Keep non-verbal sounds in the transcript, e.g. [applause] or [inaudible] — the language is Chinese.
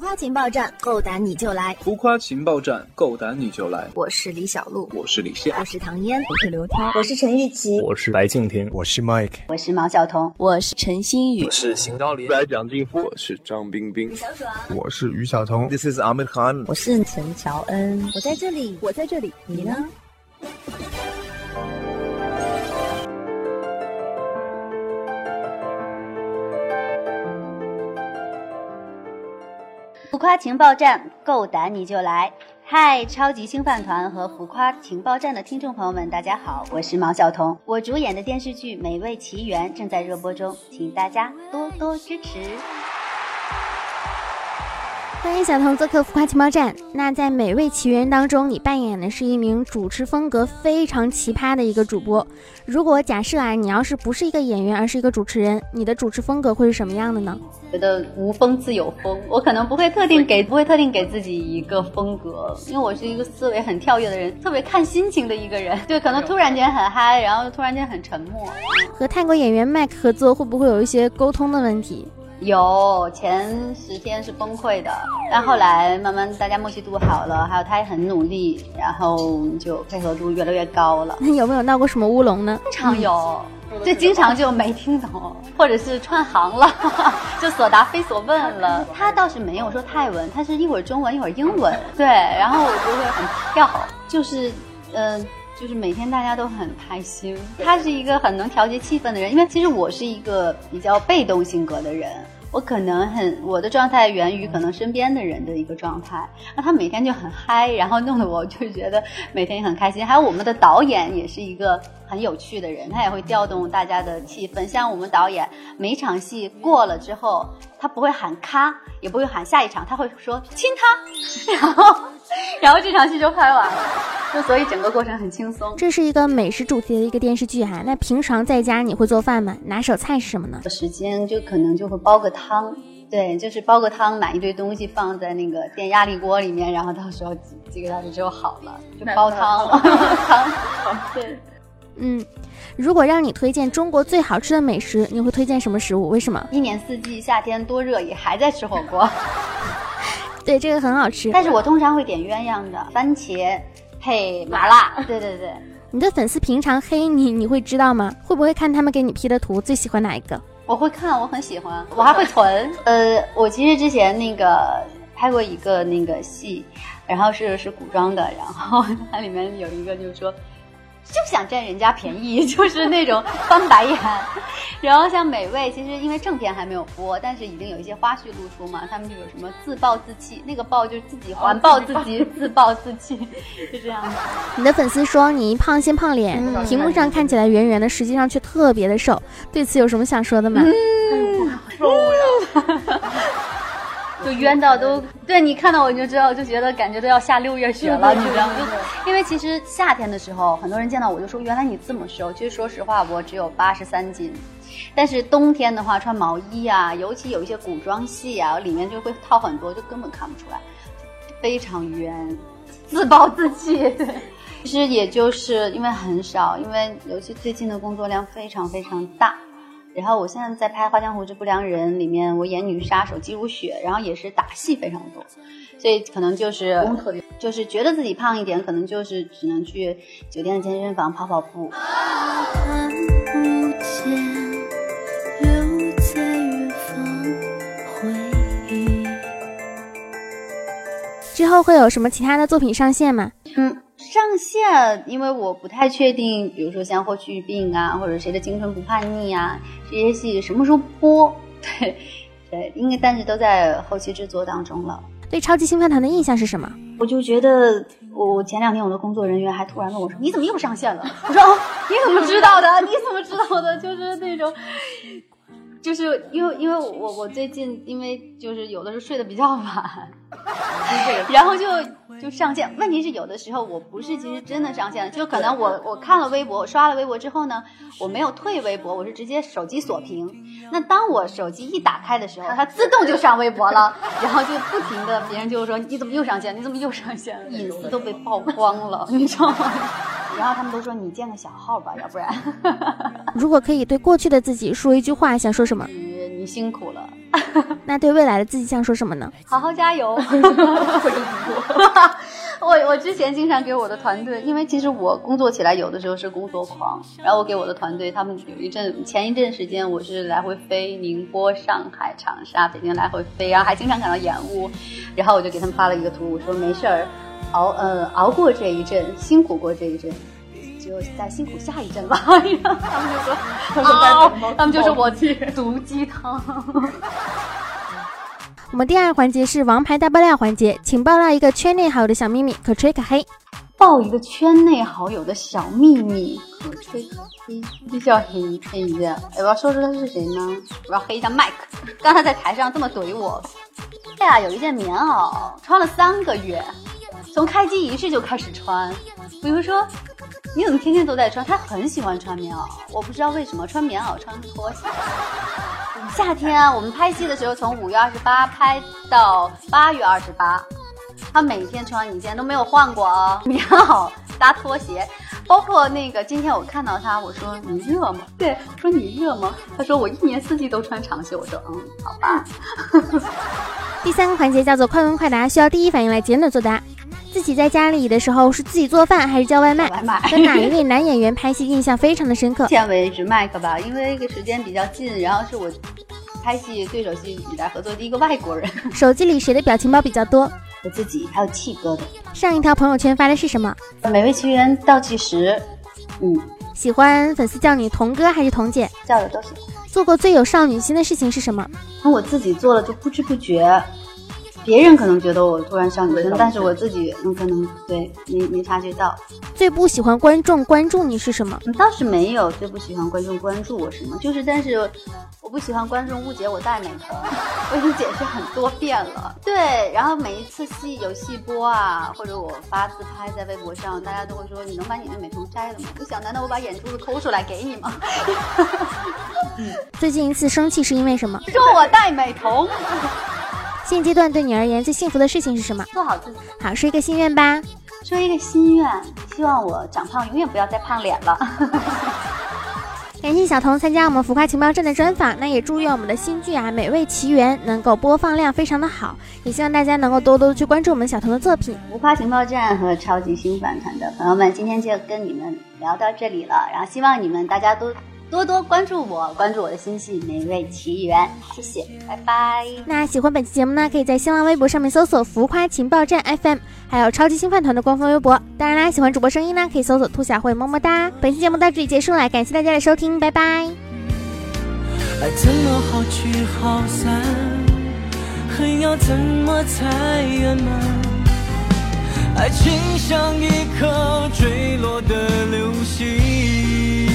夸情报站，够胆你就来！浮夸情报站，够胆你就来！我是李小璐，我是李现，我是唐嫣，我是刘涛，我是陈玉琪，我是白敬亭，我是 Mike，我是毛晓彤，我是陈星宇，我是邢昭林，我是蒋劲夫，我是张冰冰，我是于晓彤，This is Ahmed Khan，我是陈乔恩，我在这里，我在这里，你呢？夸情报站，够胆你就来！嗨，超级星饭团和浮夸情报站的听众朋友们，大家好，我是毛晓彤。我主演的电视剧《美味奇缘》正在热播中，请大家多多支持。欢迎小童做客浮夸情报站。那在《美味奇缘》当中，你扮演的是一名主持风格非常奇葩的一个主播。如果假设啊，你要是不是一个演员，而是一个主持人，你的主持风格会是什么样的呢？觉得无风自有风，我可能不会特定给，不会特定给自己一个风格，因为我是一个思维很跳跃的人，特别看心情的一个人。对，可能突然间很嗨，然后突然间很沉默。和泰国演员麦克合作，会不会有一些沟通的问题？有前十天是崩溃的，但后来慢慢大家默契度好了，还有他也很努力，然后就配合度越来越高了。那 [laughs] 有没有闹过什么乌龙呢？经常有，[laughs] 就经常就没听懂，或者是串行了，[laughs] 就所答非所问了。他倒是没有说泰文，他是一会儿中文一会儿英文，对，然后我就会很跳，就是嗯。就是每天大家都很开心，他是一个很能调节气氛的人。因为其实我是一个比较被动性格的人，我可能很我的状态源于可能身边的人的一个状态。那他每天就很嗨，然后弄得我就觉得每天也很开心。还有我们的导演也是一个很有趣的人，他也会调动大家的气氛。像我们导演每场戏过了之后，他不会喊咔，也不会喊下一场，他会说亲他，[laughs] 然后 [laughs] 然后这场戏就拍完了。就所以整个过程很轻松。这是一个美食主题的一个电视剧哈。那平常在家你会做饭吗？拿手菜是什么呢？时间就可能就会煲个汤，对，就是煲个汤，买一堆东西放在那个电压力锅里面，然后到时候几几个小时之后好了，就煲汤了。[laughs] 汤，对，[laughs] 嗯，如果让你推荐中国最好吃的美食，你会推荐什么食物？为什么？一年四季，夏天多热也还在吃火锅。[laughs] 对，这个很好吃。但是我通常会点鸳鸯的，番茄。配麻辣，对对对，你的粉丝平常黑你，你会知道吗？会不会看他们给你 P 的图，最喜欢哪一个？我会看，我很喜欢，我还会存。[laughs] 呃，我其实之前那个拍过一个那个戏，然后是是古装的，然后它里面有一个就是说。就想占人家便宜，[laughs] 就是那种翻白眼。[laughs] 然后像美味，其实因为正片还没有播，但是已经有一些花絮露出嘛，他们就有什么自暴自弃，那个暴就是自己环抱自己，[laughs] 自暴自弃，就这样。你的粉丝说你一胖先胖脸，屏幕上看起来圆圆的，实际上却特别的瘦，对此有什么想说的吗？嗯，瘦呀。就冤到都对你看到我你就知道，就觉得感觉都要下六月雪了，你知道吗？因为其实夏天的时候，很多人见到我就说，原来你这么瘦。其实说实话，我只有八十三斤，但是冬天的话穿毛衣啊，尤其有一些古装戏啊，里面就会套很多，就根本看不出来，非常冤，自暴自弃。对，[laughs] 其实也就是因为很少，因为尤其最近的工作量非常非常大。然后我现在在拍《花江湖之不良人》里面，我演女杀手姬如雪，然后也是打戏非常多，所以可能就是就是觉得自己胖一点，可能就是只能去酒店的健身房跑跑步。之后会有什么其他的作品上线吗？因为我不太确定，比如说像《霍去病》啊，或者谁的青春不叛逆啊，这些戏什么时候播？对，对，应该但是都在后期制作当中了。对超级星饭团的印象是什么？我就觉得，我前两天我的工作人员还突然问我说：“你怎么又上线了？”我说：“哦，你怎么知道的？你怎么知道的？就是那种。”就是因为因为我我最近因为就是有的时候睡得比较晚，[laughs] [laughs] 然后就就上线。问题是有的时候我不是其实真的上线了，就可能我我看了微博，我刷了微博之后呢，我没有退微博，我是直接手机锁屏。那当我手机一打开的时候，它自动就上微博了，然后就不停的别人就说你怎么又上线？你怎么又上线了？隐私都被曝光了，你知道吗？[laughs] 然后他们都说你建个小号吧，要不然。如果可以对过去的自己说一句话，想说什么？你你辛苦了，[laughs] 那对未来的自己想说什么呢？[laughs] 好好加油！[laughs] 我我之前经常给我的团队，因为其实我工作起来有的时候是工作狂，然后我给我的团队，他们有一阵前一阵时间我是来回飞宁波、上海、长沙、北京来回飞，然后还经常感到延误，然后我就给他们发了一个图，我说没事儿，熬呃熬过这一阵，辛苦过这一阵。就再辛苦下一阵吧，[laughs] 他们就说，他们就说我去毒鸡汤。[laughs] 我们第二环节是王牌大爆料环节，请爆料一个圈内好友的小秘密，可吹可黑。爆一个圈内好友的小秘密，可吹可黑，必须要黑黑一下。我要说出他是谁呢？我要黑一下麦克。刚才在台上这么怼我。哎呀，有一件棉袄穿了三个月，从开机仪式就开始穿。比如说。你怎么天天都在穿？他很喜欢穿棉袄，我不知道为什么穿棉袄穿拖鞋。夏天我们拍戏的时候，从五月二十八拍到八月二十八，他每天穿一件都没有换过啊，[laughs] 棉袄搭拖鞋。包括那个今天我看到他，我说你热吗？对，说你热吗？他说我一年四季都穿长袖。我说嗯，好吧。[laughs] 第三个环节叫做快问快答，需要第一反应来简短作答。自己在家里的时候是自己做饭还是叫外卖？外卖。跟哪一位男演员拍戏印象非常的深刻？目前为止，麦克吧，因为这个时间比较近，然后是我拍戏对手戏以来合作第一个外国人。手机里谁的表情包比较多？我自己，还有气哥的。上一条朋友圈发的是什么？美味奇缘倒计时。嗯。喜欢粉丝叫你童哥还是童姐？叫的都行。做过最有少女心的事情是什么？那我自己做了就不知不觉。别人可能觉得我突然少女心，但是我自己可能对没没察觉到。最不喜欢观众关注你是什么？倒是没有最不喜欢观众关注我什么，就是但是我不喜欢观众误解我戴美瞳，[laughs] 我已经解释很多遍了。对，然后每一次戏有戏播啊，或者我发自拍在微博上，大家都会说你能把你的美瞳摘了吗？我想难道我把眼珠子抠出来给你吗？[laughs] 最近一次生气是因为什么？说我戴美瞳。现阶段对你而言最幸福的事情是什么？做好自己。好，说一个心愿吧。说一个心愿，希望我长胖，永远不要再胖脸了。[laughs] 感谢小童参加我们浮夸情报站的专访，那也祝愿我们的新剧啊《美味奇缘》能够播放量非常的好，也希望大家能够多多去关注我们小童的作品。浮夸情报站和超级新反团的朋友们，今天就跟你们聊到这里了，然后希望你们大家都。多多关注我，关注我的新戏《美味奇缘》，谢谢，拜拜。那喜欢本期节目呢，可以在新浪微博上面搜索“浮夸情报站 FM”，还有超级星饭团的官方微博。当然啦，喜欢主播声音呢，可以搜索“兔小慧”，么么哒。本期节目到这里结束了，感谢大家的收听，拜拜。爱怎么好聚好散，恨要怎么才圆满？爱情像一颗坠落的流星。